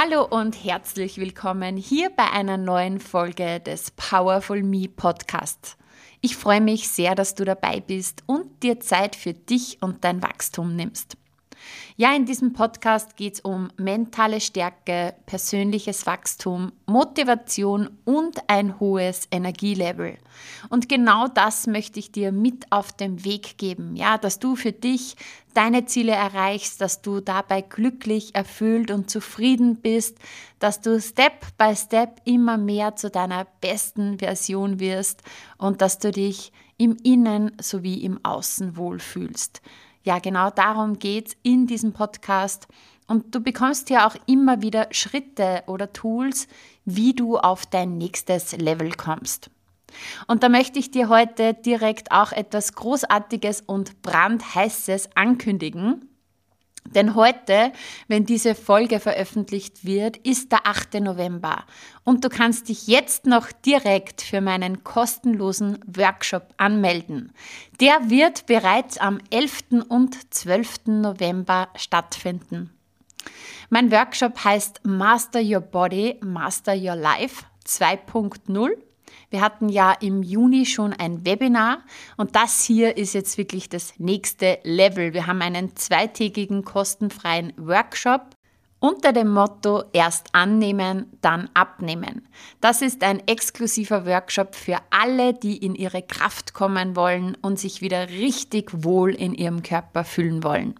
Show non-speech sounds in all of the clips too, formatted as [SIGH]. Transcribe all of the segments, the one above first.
Hallo und herzlich willkommen hier bei einer neuen Folge des Powerful Me Podcasts. Ich freue mich sehr, dass du dabei bist und dir Zeit für dich und dein Wachstum nimmst. Ja, in diesem Podcast geht es um mentale Stärke, persönliches Wachstum, Motivation und ein hohes Energielevel. Und genau das möchte ich dir mit auf den Weg geben, ja, dass du für dich deine Ziele erreichst, dass du dabei glücklich, erfüllt und zufrieden bist, dass du Step by Step immer mehr zu deiner besten Version wirst und dass du dich im Innen sowie im Außen wohlfühlst. Ja, genau darum geht es in diesem Podcast. Und du bekommst hier auch immer wieder Schritte oder Tools, wie du auf dein nächstes Level kommst. Und da möchte ich dir heute direkt auch etwas Großartiges und brandheißes ankündigen. Denn heute, wenn diese Folge veröffentlicht wird, ist der 8. November und du kannst dich jetzt noch direkt für meinen kostenlosen Workshop anmelden. Der wird bereits am 11. und 12. November stattfinden. Mein Workshop heißt Master Your Body, Master Your Life 2.0 wir hatten ja im Juni schon ein Webinar und das hier ist jetzt wirklich das nächste Level. Wir haben einen zweitägigen kostenfreien Workshop unter dem Motto erst annehmen, dann abnehmen. Das ist ein exklusiver Workshop für alle, die in ihre Kraft kommen wollen und sich wieder richtig wohl in ihrem Körper fühlen wollen.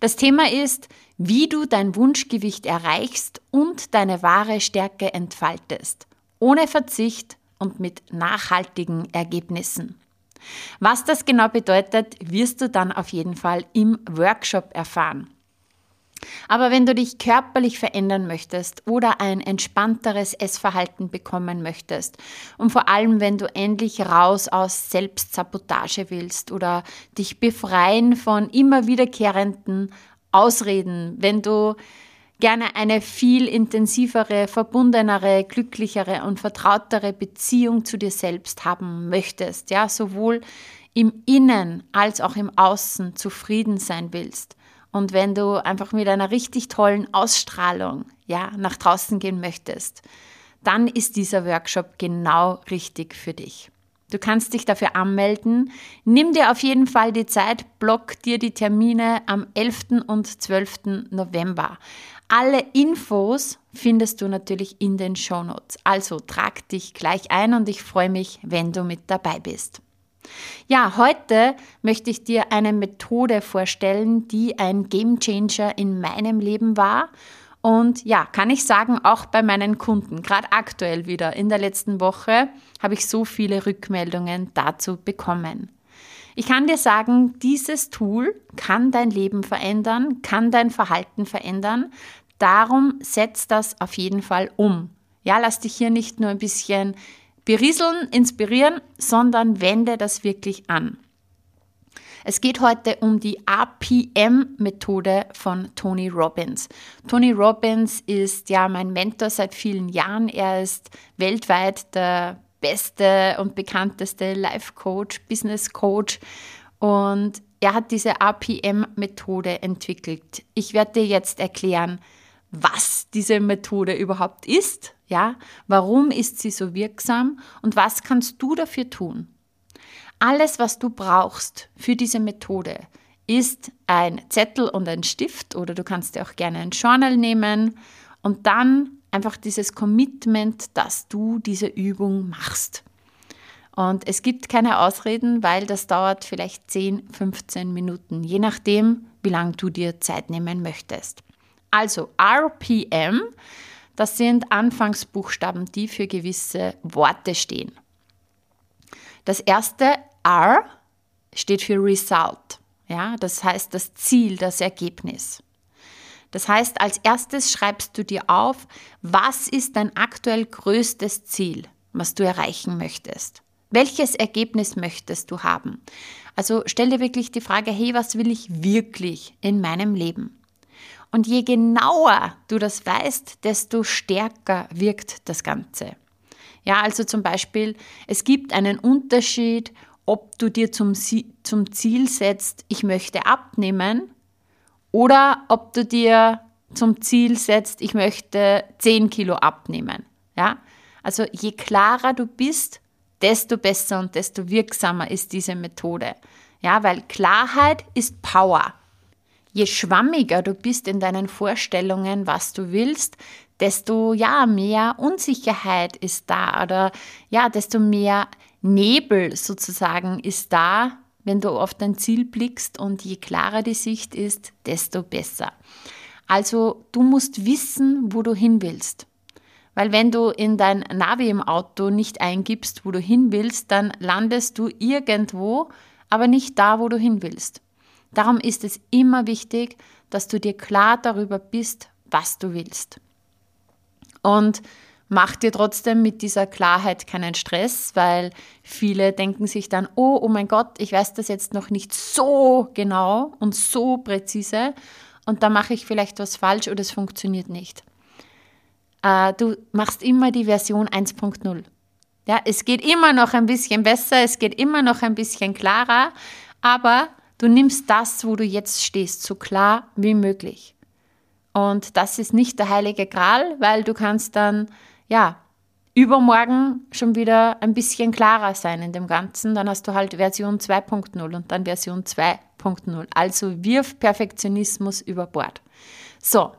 Das Thema ist, wie du dein Wunschgewicht erreichst und deine wahre Stärke entfaltest, ohne Verzicht und mit nachhaltigen Ergebnissen. Was das genau bedeutet, wirst du dann auf jeden Fall im Workshop erfahren. Aber wenn du dich körperlich verändern möchtest oder ein entspannteres Essverhalten bekommen möchtest und vor allem wenn du endlich raus aus Selbstsabotage willst oder dich befreien von immer wiederkehrenden Ausreden, wenn du gerne eine viel intensivere, verbundenere, glücklichere und vertrautere Beziehung zu dir selbst haben möchtest, ja, sowohl im Innen als auch im Außen zufrieden sein willst. Und wenn du einfach mit einer richtig tollen Ausstrahlung, ja, nach draußen gehen möchtest, dann ist dieser Workshop genau richtig für dich. Du kannst dich dafür anmelden. Nimm dir auf jeden Fall die Zeit, block dir die Termine am 11. und 12. November. Alle Infos findest du natürlich in den Show Notes. Also trag dich gleich ein und ich freue mich, wenn du mit dabei bist. Ja, heute möchte ich dir eine Methode vorstellen, die ein Gamechanger in meinem Leben war. Und ja, kann ich sagen, auch bei meinen Kunden, gerade aktuell wieder in der letzten Woche, habe ich so viele Rückmeldungen dazu bekommen. Ich kann dir sagen, dieses Tool kann dein Leben verändern, kann dein Verhalten verändern. Darum setz das auf jeden Fall um. Ja, lass dich hier nicht nur ein bisschen berieseln, inspirieren, sondern wende das wirklich an. Es geht heute um die APM-Methode von Tony Robbins. Tony Robbins ist ja mein Mentor seit vielen Jahren. Er ist weltweit der beste und bekannteste Life Coach, Business Coach und er hat diese APM-Methode entwickelt. Ich werde dir jetzt erklären, was diese Methode überhaupt ist, ja, warum ist sie so wirksam und was kannst du dafür tun. Alles, was du brauchst für diese Methode, ist ein Zettel und ein Stift oder du kannst dir auch gerne ein Journal nehmen und dann einfach dieses Commitment, dass du diese Übung machst. Und es gibt keine Ausreden, weil das dauert vielleicht 10, 15 Minuten, je nachdem, wie lange du dir Zeit nehmen möchtest. Also RPM, das sind Anfangsbuchstaben, die für gewisse Worte stehen. Das erste R steht für Result, ja, das heißt das Ziel, das Ergebnis. Das heißt, als erstes schreibst du dir auf, was ist dein aktuell größtes Ziel, was du erreichen möchtest. Welches Ergebnis möchtest du haben? Also stell dir wirklich die Frage, hey, was will ich wirklich in meinem Leben? Und je genauer du das weißt, desto stärker wirkt das Ganze. Ja, also zum Beispiel, es gibt einen Unterschied, ob du dir zum, zum Ziel setzt, ich möchte abnehmen, oder ob du dir zum Ziel setzt, ich möchte 10 Kilo abnehmen. Ja, also je klarer du bist, desto besser und desto wirksamer ist diese Methode. Ja, weil Klarheit ist Power. Je schwammiger du bist in deinen Vorstellungen, was du willst, desto ja, mehr Unsicherheit ist da oder ja, desto mehr Nebel sozusagen ist da, wenn du auf dein Ziel blickst und je klarer die Sicht ist, desto besser. Also du musst wissen, wo du hin willst. Weil wenn du in dein Navi im Auto nicht eingibst, wo du hin willst, dann landest du irgendwo, aber nicht da, wo du hin willst. Darum ist es immer wichtig, dass du dir klar darüber bist, was du willst. Und mach dir trotzdem mit dieser Klarheit keinen Stress, weil viele denken sich dann, oh, oh mein Gott, ich weiß das jetzt noch nicht so genau und so präzise und da mache ich vielleicht was falsch oder es funktioniert nicht. Äh, du machst immer die Version 1.0. Ja, es geht immer noch ein bisschen besser, es geht immer noch ein bisschen klarer, aber du nimmst das, wo du jetzt stehst, so klar wie möglich. Und das ist nicht der heilige Gral, weil du kannst dann, ja, übermorgen schon wieder ein bisschen klarer sein in dem Ganzen. Dann hast du halt Version 2.0 und dann Version 2.0. Also wirf Perfektionismus über Bord. So,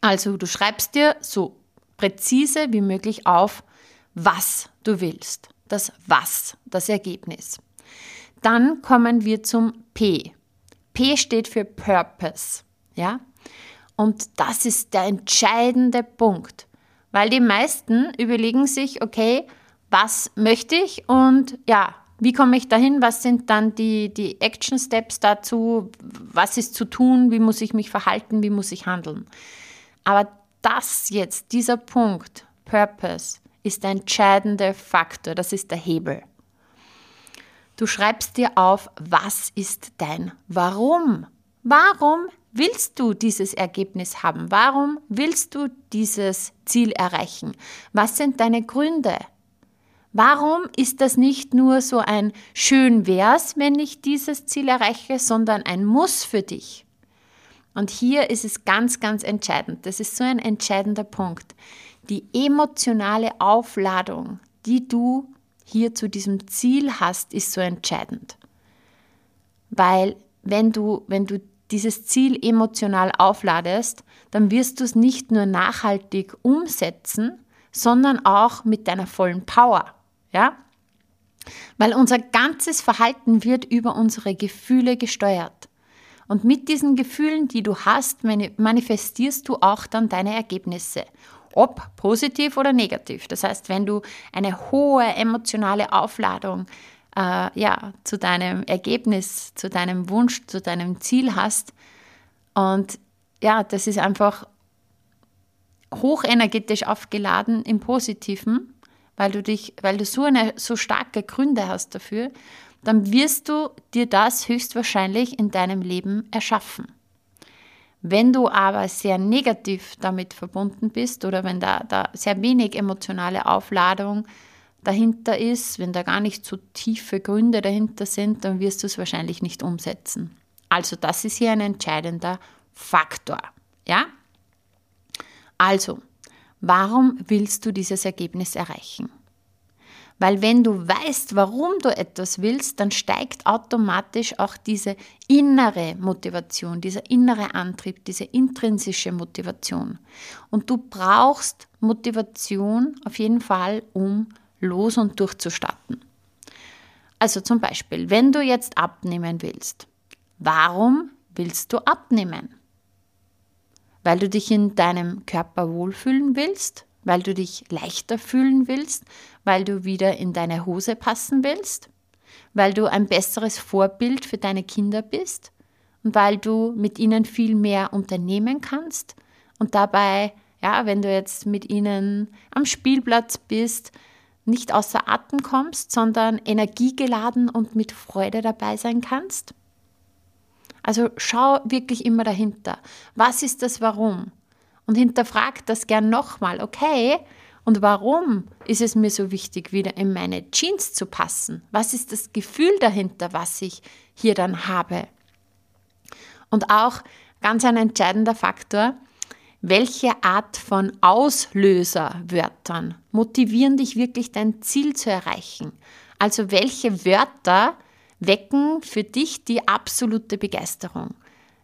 also du schreibst dir so präzise wie möglich auf, was du willst. Das Was, das Ergebnis. Dann kommen wir zum P. P steht für Purpose. Ja? Und das ist der entscheidende Punkt, weil die meisten überlegen sich, okay, was möchte ich und ja, wie komme ich dahin? Was sind dann die, die Action Steps dazu? Was ist zu tun? Wie muss ich mich verhalten? Wie muss ich handeln? Aber das jetzt, dieser Punkt, Purpose, ist der entscheidende Faktor, das ist der Hebel. Du schreibst dir auf, was ist dein Warum? Warum willst du dieses Ergebnis haben? Warum willst du dieses Ziel erreichen? Was sind deine Gründe? Warum ist das nicht nur so ein schön wär's, wenn ich dieses Ziel erreiche, sondern ein Muss für dich? Und hier ist es ganz, ganz entscheidend. Das ist so ein entscheidender Punkt. Die emotionale Aufladung, die du hier zu diesem Ziel hast, ist so entscheidend. Weil wenn du, wenn du dieses Ziel emotional aufladest, dann wirst du es nicht nur nachhaltig umsetzen, sondern auch mit deiner vollen Power. Ja? Weil unser ganzes Verhalten wird über unsere Gefühle gesteuert. Und mit diesen Gefühlen, die du hast, manifestierst du auch dann deine Ergebnisse. Ob positiv oder negativ. Das heißt, wenn du eine hohe emotionale Aufladung äh, ja, zu deinem Ergebnis, zu deinem Wunsch, zu deinem Ziel hast, und ja, das ist einfach hochenergetisch aufgeladen im Positiven, weil du dich, weil du so eine so starke Gründe hast dafür, dann wirst du dir das höchstwahrscheinlich in deinem Leben erschaffen. Wenn du aber sehr negativ damit verbunden bist oder wenn da, da sehr wenig emotionale Aufladung dahinter ist, wenn da gar nicht so tiefe Gründe dahinter sind, dann wirst du es wahrscheinlich nicht umsetzen. Also das ist hier ein entscheidender Faktor. Ja? Also, warum willst du dieses Ergebnis erreichen? Weil wenn du weißt, warum du etwas willst, dann steigt automatisch auch diese innere Motivation, dieser innere Antrieb, diese intrinsische Motivation. Und du brauchst Motivation auf jeden Fall, um los und durchzustarten. Also zum Beispiel, wenn du jetzt abnehmen willst, warum willst du abnehmen? Weil du dich in deinem Körper wohlfühlen willst? weil du dich leichter fühlen willst, weil du wieder in deine Hose passen willst, weil du ein besseres Vorbild für deine Kinder bist und weil du mit ihnen viel mehr unternehmen kannst und dabei, ja, wenn du jetzt mit ihnen am Spielplatz bist, nicht außer Atem kommst, sondern energiegeladen und mit Freude dabei sein kannst? Also schau wirklich immer dahinter. Was ist das Warum? Und hinterfrag das gern nochmal. Okay, und warum ist es mir so wichtig, wieder in meine Jeans zu passen? Was ist das Gefühl dahinter, was ich hier dann habe? Und auch ganz ein entscheidender Faktor, welche Art von Auslöserwörtern motivieren dich wirklich dein Ziel zu erreichen? Also welche Wörter wecken für dich die absolute Begeisterung?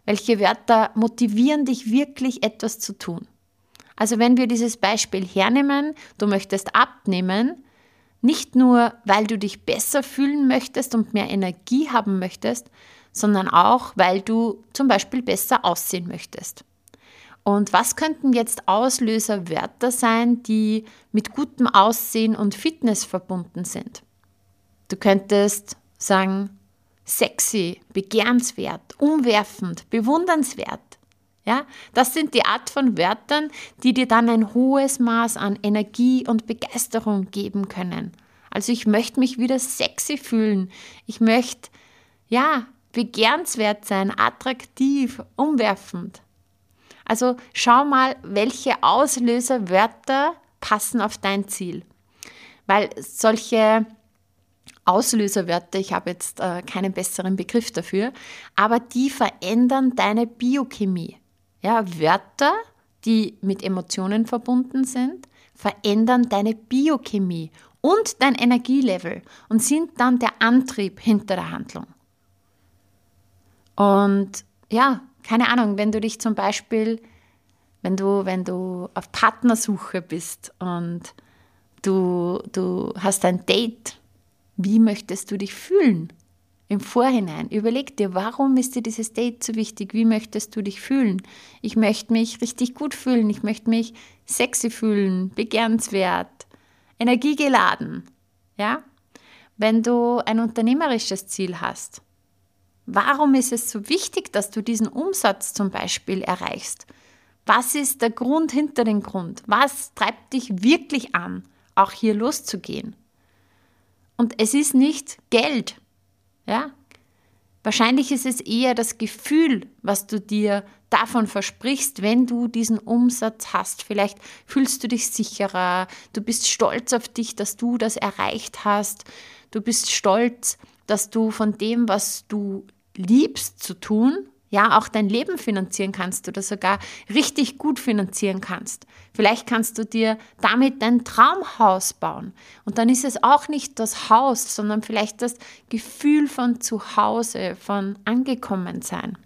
Welche Wörter motivieren dich wirklich etwas zu tun? Also wenn wir dieses Beispiel hernehmen, du möchtest abnehmen, nicht nur, weil du dich besser fühlen möchtest und mehr Energie haben möchtest, sondern auch, weil du zum Beispiel besser aussehen möchtest. Und was könnten jetzt Auslöserwörter sein, die mit gutem Aussehen und Fitness verbunden sind? Du könntest sagen, sexy, begehrenswert, umwerfend, bewundernswert. Ja, das sind die Art von Wörtern, die dir dann ein hohes Maß an Energie und Begeisterung geben können. Also ich möchte mich wieder sexy fühlen. Ich möchte, ja, begehrenswert sein, attraktiv, umwerfend. Also schau mal, welche Auslöserwörter passen auf dein Ziel. Weil solche Auslöserwörter, ich habe jetzt äh, keinen besseren Begriff dafür, aber die verändern deine Biochemie. Ja, Wörter, die mit Emotionen verbunden sind, verändern deine Biochemie und dein Energielevel und sind dann der Antrieb hinter der Handlung. Und ja, keine Ahnung, wenn du dich zum Beispiel, wenn du, wenn du auf Partnersuche bist und du, du hast ein Date, wie möchtest du dich fühlen? Im Vorhinein, überleg dir, warum ist dir dieses Date so wichtig? Wie möchtest du dich fühlen? Ich möchte mich richtig gut fühlen, ich möchte mich sexy fühlen, begehrenswert, energiegeladen. Ja? Wenn du ein unternehmerisches Ziel hast, Warum ist es so wichtig, dass du diesen Umsatz zum Beispiel erreichst? Was ist der Grund hinter dem Grund? Was treibt dich wirklich an, auch hier loszugehen? Und es ist nicht Geld. Ja? Wahrscheinlich ist es eher das Gefühl, was du dir davon versprichst, wenn du diesen Umsatz hast. Vielleicht fühlst du dich sicherer, du bist stolz auf dich, dass du das erreicht hast, du bist stolz, dass du von dem, was du liebst zu tun, ja, auch dein Leben finanzieren kannst oder sogar richtig gut finanzieren kannst. Vielleicht kannst du dir damit dein Traumhaus bauen. Und dann ist es auch nicht das Haus, sondern vielleicht das Gefühl von Zuhause, von angekommen sein.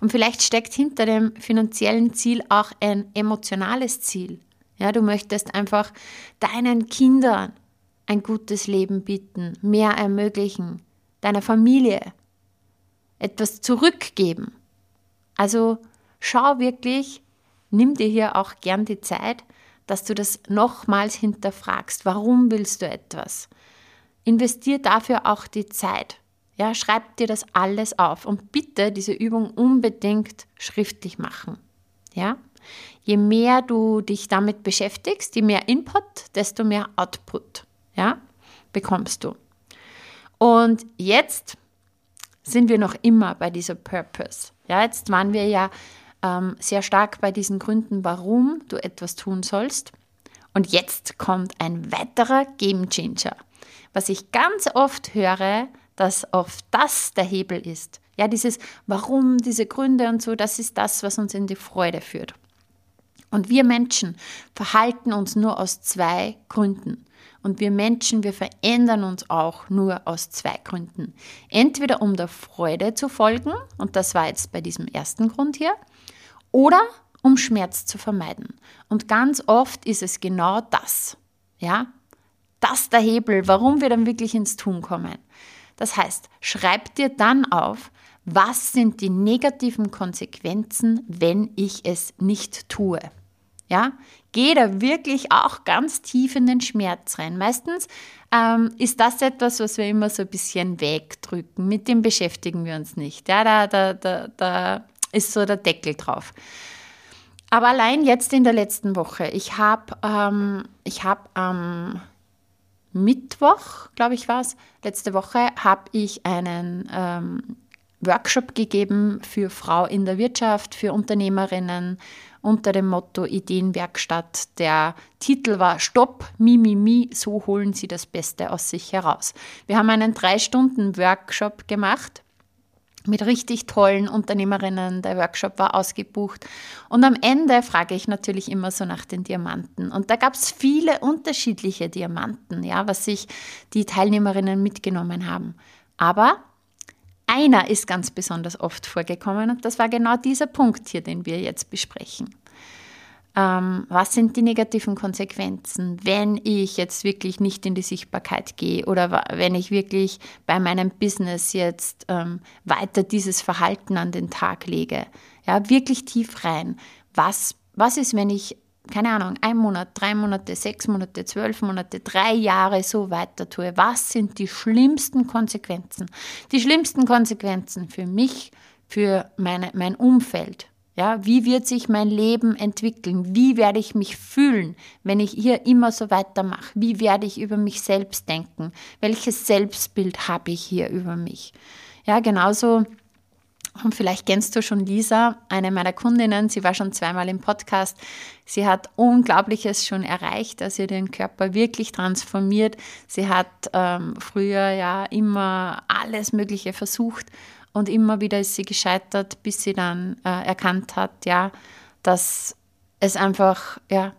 Und vielleicht steckt hinter dem finanziellen Ziel auch ein emotionales Ziel. Ja, du möchtest einfach deinen Kindern ein gutes Leben bieten, mehr ermöglichen, deiner Familie etwas zurückgeben. Also schau wirklich, nimm dir hier auch gern die Zeit, dass du das nochmals hinterfragst. Warum willst du etwas? Investier dafür auch die Zeit. Ja, schreib dir das alles auf und bitte diese Übung unbedingt schriftlich machen. Ja? Je mehr du dich damit beschäftigst, je mehr Input, desto mehr Output, ja, bekommst du. Und jetzt sind wir noch immer bei dieser Purpose. Ja, jetzt waren wir ja ähm, sehr stark bei diesen Gründen, warum du etwas tun sollst. Und jetzt kommt ein weiterer Game Changer. Was ich ganz oft höre, dass oft das der Hebel ist. Ja, dieses Warum, diese Gründe und so, das ist das, was uns in die Freude führt. Und wir Menschen verhalten uns nur aus zwei Gründen. Und wir Menschen, wir verändern uns auch nur aus zwei Gründen. Entweder um der Freude zu folgen, und das war jetzt bei diesem ersten Grund hier, oder um Schmerz zu vermeiden. Und ganz oft ist es genau das. Ja? Das der Hebel, warum wir dann wirklich ins Tun kommen. Das heißt, schreib dir dann auf, was sind die negativen Konsequenzen, wenn ich es nicht tue. Ja, geh da wirklich auch ganz tief in den Schmerz rein. Meistens ähm, ist das etwas, was wir immer so ein bisschen wegdrücken. Mit dem beschäftigen wir uns nicht. Ja, da, da, da, da ist so der Deckel drauf. Aber allein jetzt in der letzten Woche, ich habe ähm, hab am Mittwoch, glaube ich war es, letzte Woche, habe ich einen ähm, Workshop gegeben für Frau in der Wirtschaft, für Unternehmerinnen unter dem Motto Ideenwerkstatt. Der Titel war Stopp, mi, mi, mi, so holen Sie das Beste aus sich heraus. Wir haben einen drei Stunden Workshop gemacht mit richtig tollen Unternehmerinnen. Der Workshop war ausgebucht. Und am Ende frage ich natürlich immer so nach den Diamanten. Und da gab es viele unterschiedliche Diamanten, ja, was sich die Teilnehmerinnen mitgenommen haben. Aber einer ist ganz besonders oft vorgekommen und das war genau dieser Punkt hier, den wir jetzt besprechen. Ähm, was sind die negativen Konsequenzen, wenn ich jetzt wirklich nicht in die Sichtbarkeit gehe oder wenn ich wirklich bei meinem Business jetzt ähm, weiter dieses Verhalten an den Tag lege? Ja, wirklich tief rein. Was, was ist, wenn ich keine Ahnung, ein Monat, drei Monate, sechs Monate, zwölf Monate, drei Jahre so weiter tue, was sind die schlimmsten Konsequenzen? Die schlimmsten Konsequenzen für mich, für meine, mein Umfeld. Ja, wie wird sich mein Leben entwickeln? Wie werde ich mich fühlen, wenn ich hier immer so weitermache? Wie werde ich über mich selbst denken? Welches Selbstbild habe ich hier über mich? Ja, genauso und vielleicht kennst du schon Lisa, eine meiner Kundinnen. Sie war schon zweimal im Podcast. Sie hat Unglaubliches schon erreicht, dass sie den Körper wirklich transformiert. Sie hat ähm, früher ja immer alles Mögliche versucht und immer wieder ist sie gescheitert, bis sie dann äh, erkannt hat, ja, dass es einfach ja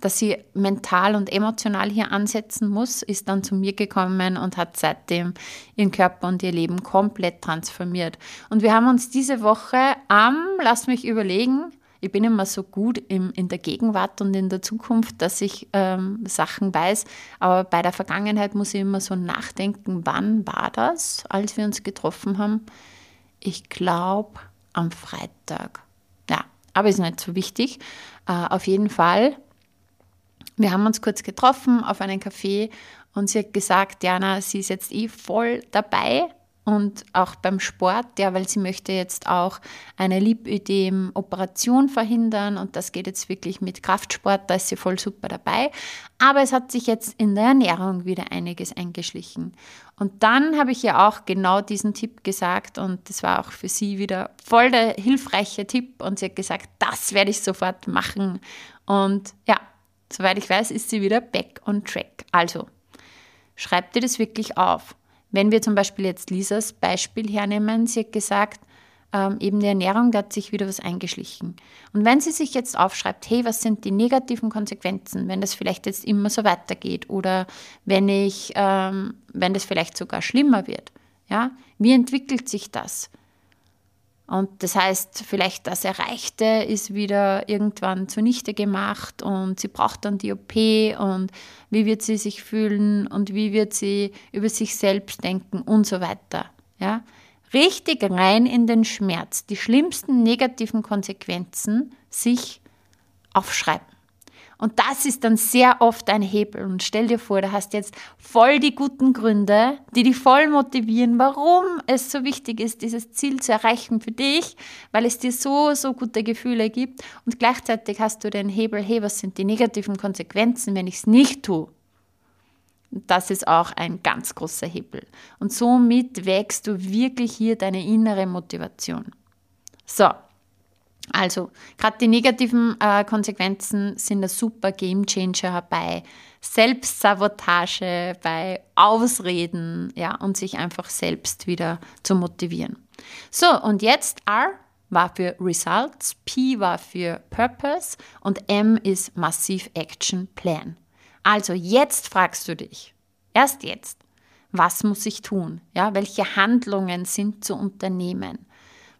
dass sie mental und emotional hier ansetzen muss, ist dann zu mir gekommen und hat seitdem ihren Körper und ihr Leben komplett transformiert. Und wir haben uns diese Woche am, lass mich überlegen, ich bin immer so gut im, in der Gegenwart und in der Zukunft, dass ich ähm, Sachen weiß, aber bei der Vergangenheit muss ich immer so nachdenken, wann war das, als wir uns getroffen haben? Ich glaube am Freitag. Ja, aber ist nicht so wichtig. Äh, auf jeden Fall wir haben uns kurz getroffen auf einen Café und sie hat gesagt, Jana, sie ist jetzt eh voll dabei und auch beim Sport, ja, weil sie möchte jetzt auch eine Lipödem-Operation verhindern und das geht jetzt wirklich mit Kraftsport, da ist sie voll super dabei. Aber es hat sich jetzt in der Ernährung wieder einiges eingeschlichen. Und dann habe ich ihr auch genau diesen Tipp gesagt und das war auch für sie wieder voll der hilfreiche Tipp und sie hat gesagt, das werde ich sofort machen. Und ja, Soweit ich weiß, ist sie wieder back on track. Also, schreib dir das wirklich auf. Wenn wir zum Beispiel jetzt Lisas Beispiel hernehmen, sie hat gesagt, ähm, eben die Ernährung, da hat sich wieder was eingeschlichen. Und wenn sie sich jetzt aufschreibt, hey, was sind die negativen Konsequenzen, wenn das vielleicht jetzt immer so weitergeht oder wenn ich, ähm, wenn das vielleicht sogar schlimmer wird, ja, wie entwickelt sich das? Und das heißt, vielleicht das Erreichte ist wieder irgendwann zunichte gemacht und sie braucht dann die OP und wie wird sie sich fühlen und wie wird sie über sich selbst denken und so weiter. Ja? Richtig rein in den Schmerz, die schlimmsten negativen Konsequenzen sich aufschreiben. Und das ist dann sehr oft ein Hebel. Und stell dir vor, du hast jetzt voll die guten Gründe, die dich voll motivieren, warum es so wichtig ist, dieses Ziel zu erreichen für dich, weil es dir so, so gute Gefühle gibt. Und gleichzeitig hast du den Hebel, hey, was sind die negativen Konsequenzen, wenn ich es nicht tue? Das ist auch ein ganz großer Hebel. Und somit wächst du wirklich hier deine innere Motivation. So, also, gerade die negativen äh, Konsequenzen sind ein super Gamechanger bei Selbstsabotage, bei Ausreden, ja, und sich einfach selbst wieder zu motivieren. So, und jetzt R war für Results, P war für Purpose und M ist Massive Action Plan. Also, jetzt fragst du dich, erst jetzt, was muss ich tun? Ja, welche Handlungen sind zu unternehmen?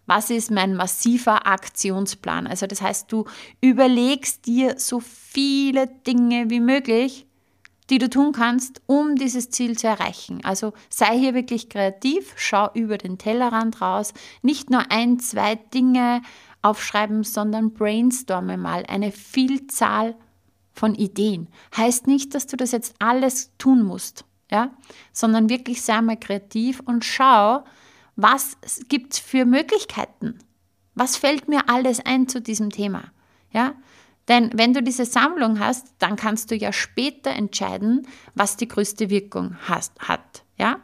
Was ist mein massiver Aktionsplan? Also das heißt, du überlegst dir so viele Dinge wie möglich, die du tun kannst, um dieses Ziel zu erreichen. Also sei hier wirklich kreativ, schau über den Tellerrand raus, nicht nur ein, zwei Dinge aufschreiben, sondern brainstorme mal eine Vielzahl von Ideen. Heißt nicht, dass du das jetzt alles tun musst, ja, sondern wirklich sei mal kreativ und schau, was gibt es für Möglichkeiten? Was fällt mir alles ein zu diesem Thema? Ja? Denn wenn du diese Sammlung hast, dann kannst du ja später entscheiden, was die größte Wirkung hast, hat. Ja?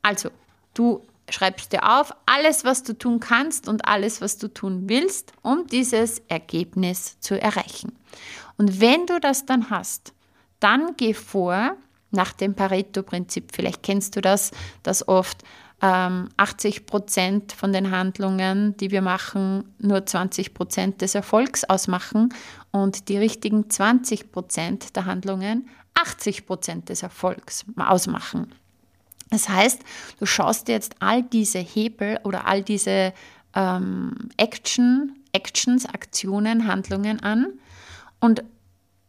Also, du schreibst dir auf, alles, was du tun kannst und alles, was du tun willst, um dieses Ergebnis zu erreichen. Und wenn du das dann hast, dann geh vor nach dem Pareto-Prinzip. Vielleicht kennst du das, dass oft 80 ähm, Prozent von den Handlungen, die wir machen, nur 20 Prozent des Erfolgs ausmachen und die richtigen 20 Prozent der Handlungen 80 Prozent des Erfolgs ausmachen. Das heißt, du schaust dir jetzt all diese Hebel oder all diese ähm, Action, Actions, Aktionen, Handlungen an und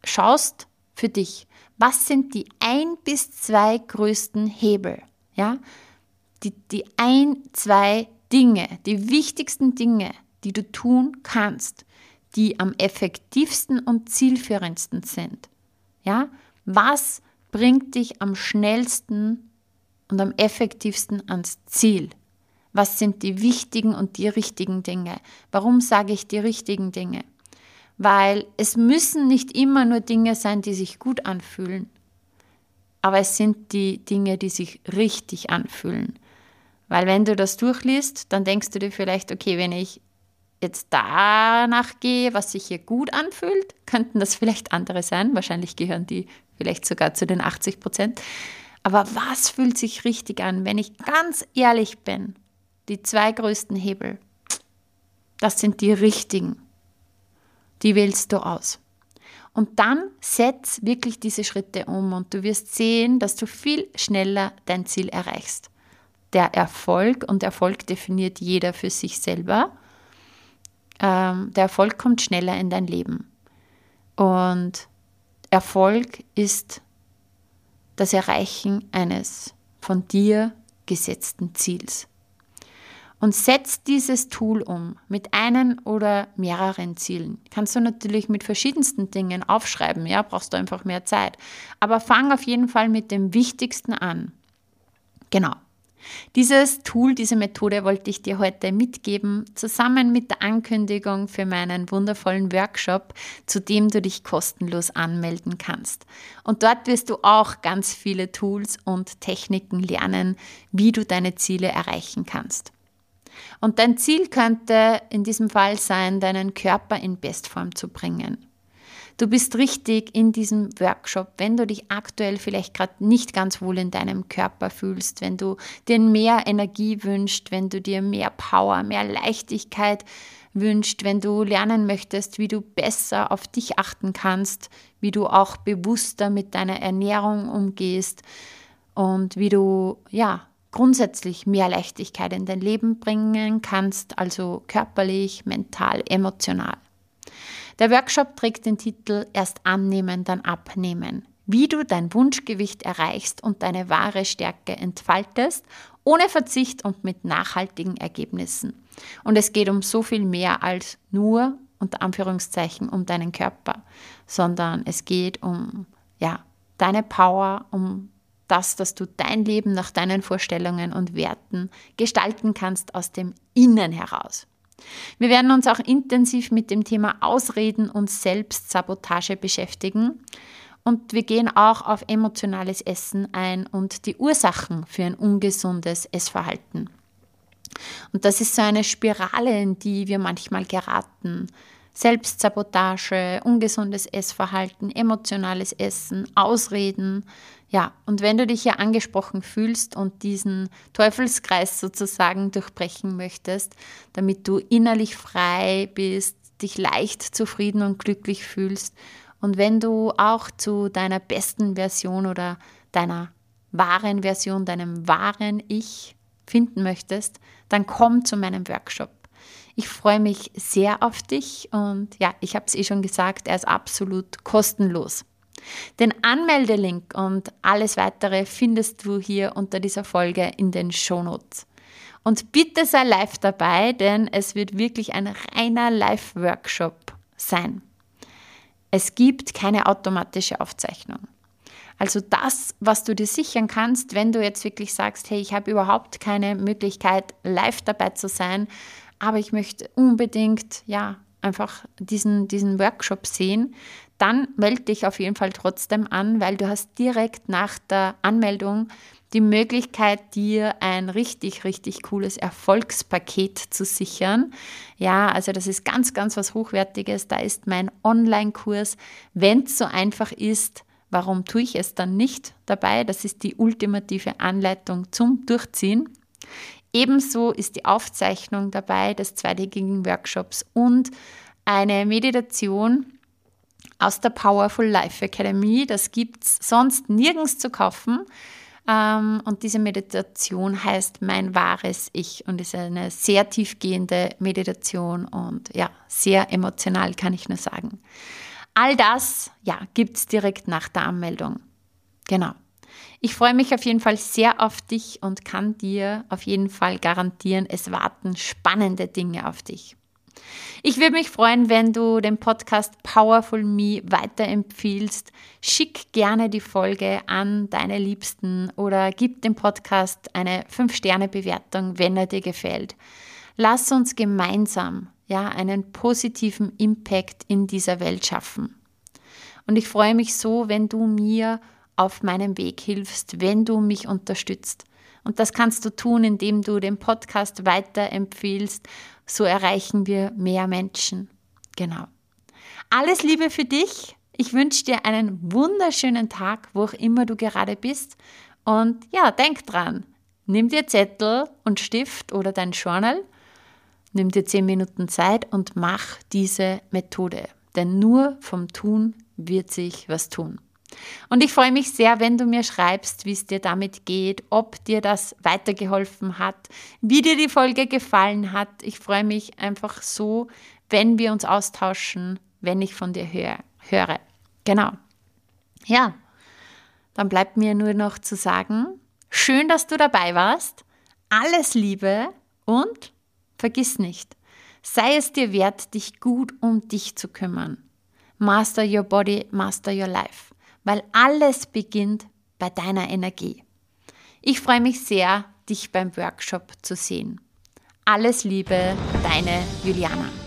schaust für dich, was sind die ein bis zwei größten Hebel? Ja, die, die ein, zwei Dinge, die wichtigsten Dinge, die du tun kannst, die am effektivsten und zielführendsten sind. Ja, was bringt dich am schnellsten und am effektivsten ans Ziel? Was sind die wichtigen und die richtigen Dinge? Warum sage ich die richtigen Dinge? Weil es müssen nicht immer nur Dinge sein, die sich gut anfühlen, aber es sind die Dinge, die sich richtig anfühlen. Weil wenn du das durchliest, dann denkst du dir vielleicht, okay, wenn ich jetzt danach gehe, was sich hier gut anfühlt, [LAUGHS] könnten das vielleicht andere sein. Wahrscheinlich gehören die vielleicht sogar zu den 80 Prozent. Aber was fühlt sich richtig an, wenn ich ganz ehrlich bin? Die zwei größten Hebel, das sind die richtigen. Die wählst du aus. Und dann setz wirklich diese Schritte um und du wirst sehen, dass du viel schneller dein Ziel erreichst der Erfolg, und Erfolg definiert jeder für sich selber, ähm, der Erfolg kommt schneller in dein Leben. Und Erfolg ist das Erreichen eines von dir gesetzten Ziels. Und setz dieses Tool um mit einem oder mehreren Zielen. Kannst du natürlich mit verschiedensten Dingen aufschreiben, ja, brauchst du einfach mehr Zeit. Aber fang auf jeden Fall mit dem Wichtigsten an. Genau. Dieses Tool, diese Methode wollte ich dir heute mitgeben, zusammen mit der Ankündigung für meinen wundervollen Workshop, zu dem du dich kostenlos anmelden kannst. Und dort wirst du auch ganz viele Tools und Techniken lernen, wie du deine Ziele erreichen kannst. Und dein Ziel könnte in diesem Fall sein, deinen Körper in Bestform zu bringen. Du bist richtig in diesem Workshop, wenn du dich aktuell vielleicht gerade nicht ganz wohl in deinem Körper fühlst, wenn du dir mehr Energie wünschst, wenn du dir mehr Power, mehr Leichtigkeit wünscht, wenn du lernen möchtest, wie du besser auf dich achten kannst, wie du auch bewusster mit deiner Ernährung umgehst und wie du ja grundsätzlich mehr Leichtigkeit in dein Leben bringen kannst, also körperlich, mental, emotional. Der Workshop trägt den Titel Erst annehmen, dann abnehmen. Wie du dein Wunschgewicht erreichst und deine wahre Stärke entfaltest, ohne Verzicht und mit nachhaltigen Ergebnissen. Und es geht um so viel mehr als nur, unter Anführungszeichen, um deinen Körper, sondern es geht um, ja, deine Power, um das, dass du dein Leben nach deinen Vorstellungen und Werten gestalten kannst aus dem Innen heraus. Wir werden uns auch intensiv mit dem Thema Ausreden und Selbstsabotage beschäftigen. Und wir gehen auch auf emotionales Essen ein und die Ursachen für ein ungesundes Essverhalten. Und das ist so eine Spirale, in die wir manchmal geraten. Selbstsabotage, ungesundes Essverhalten, emotionales Essen, Ausreden. Ja, und wenn du dich hier angesprochen fühlst und diesen Teufelskreis sozusagen durchbrechen möchtest, damit du innerlich frei bist, dich leicht zufrieden und glücklich fühlst und wenn du auch zu deiner besten Version oder deiner wahren Version, deinem wahren Ich finden möchtest, dann komm zu meinem Workshop. Ich freue mich sehr auf dich und ja, ich habe es eh schon gesagt, er ist absolut kostenlos. Den Anmeldelink und alles weitere findest du hier unter dieser Folge in den Shownotes. Und bitte sei live dabei, denn es wird wirklich ein reiner Live-Workshop sein. Es gibt keine automatische Aufzeichnung. Also das, was du dir sichern kannst, wenn du jetzt wirklich sagst, hey, ich habe überhaupt keine Möglichkeit, live dabei zu sein, aber ich möchte unbedingt, ja, einfach diesen, diesen Workshop sehen, dann melde dich auf jeden Fall trotzdem an, weil du hast direkt nach der Anmeldung die Möglichkeit, dir ein richtig, richtig cooles Erfolgspaket zu sichern. Ja, also das ist ganz, ganz was Hochwertiges. Da ist mein Online-Kurs, wenn es so einfach ist, warum tue ich es dann nicht dabei? Das ist die ultimative Anleitung zum Durchziehen. Ebenso ist die Aufzeichnung dabei des zweitägigen Workshops und eine Meditation aus der Powerful Life Academy. Das gibt es sonst nirgends zu kaufen. Ähm, und diese Meditation heißt Mein wahres Ich und ist eine sehr tiefgehende Meditation und ja, sehr emotional, kann ich nur sagen. All das, ja, gibt es direkt nach der Anmeldung. Genau. Ich freue mich auf jeden Fall sehr auf dich und kann dir auf jeden Fall garantieren, es warten spannende Dinge auf dich. Ich würde mich freuen, wenn du den Podcast Powerful Me weiterempfiehlst. Schick gerne die Folge an deine Liebsten oder gib dem Podcast eine 5-Sterne-Bewertung, wenn er dir gefällt. Lass uns gemeinsam ja, einen positiven Impact in dieser Welt schaffen. Und ich freue mich so, wenn du mir auf meinem Weg hilfst, wenn du mich unterstützt. Und das kannst du tun, indem du den Podcast weiterempfiehlst so erreichen wir mehr Menschen. Genau. Alles Liebe für dich. Ich wünsche dir einen wunderschönen Tag, wo auch immer du gerade bist. Und ja, denk dran. Nimm dir Zettel und Stift oder dein Journal. Nimm dir zehn Minuten Zeit und mach diese Methode. Denn nur vom Tun wird sich was tun. Und ich freue mich sehr, wenn du mir schreibst, wie es dir damit geht, ob dir das weitergeholfen hat, wie dir die Folge gefallen hat. Ich freue mich einfach so, wenn wir uns austauschen, wenn ich von dir hör, höre. Genau. Ja, dann bleibt mir nur noch zu sagen, schön, dass du dabei warst. Alles Liebe und vergiss nicht, sei es dir wert, dich gut um dich zu kümmern. Master your body, master your life weil alles beginnt bei deiner Energie. Ich freue mich sehr, dich beim Workshop zu sehen. Alles Liebe, deine Juliana.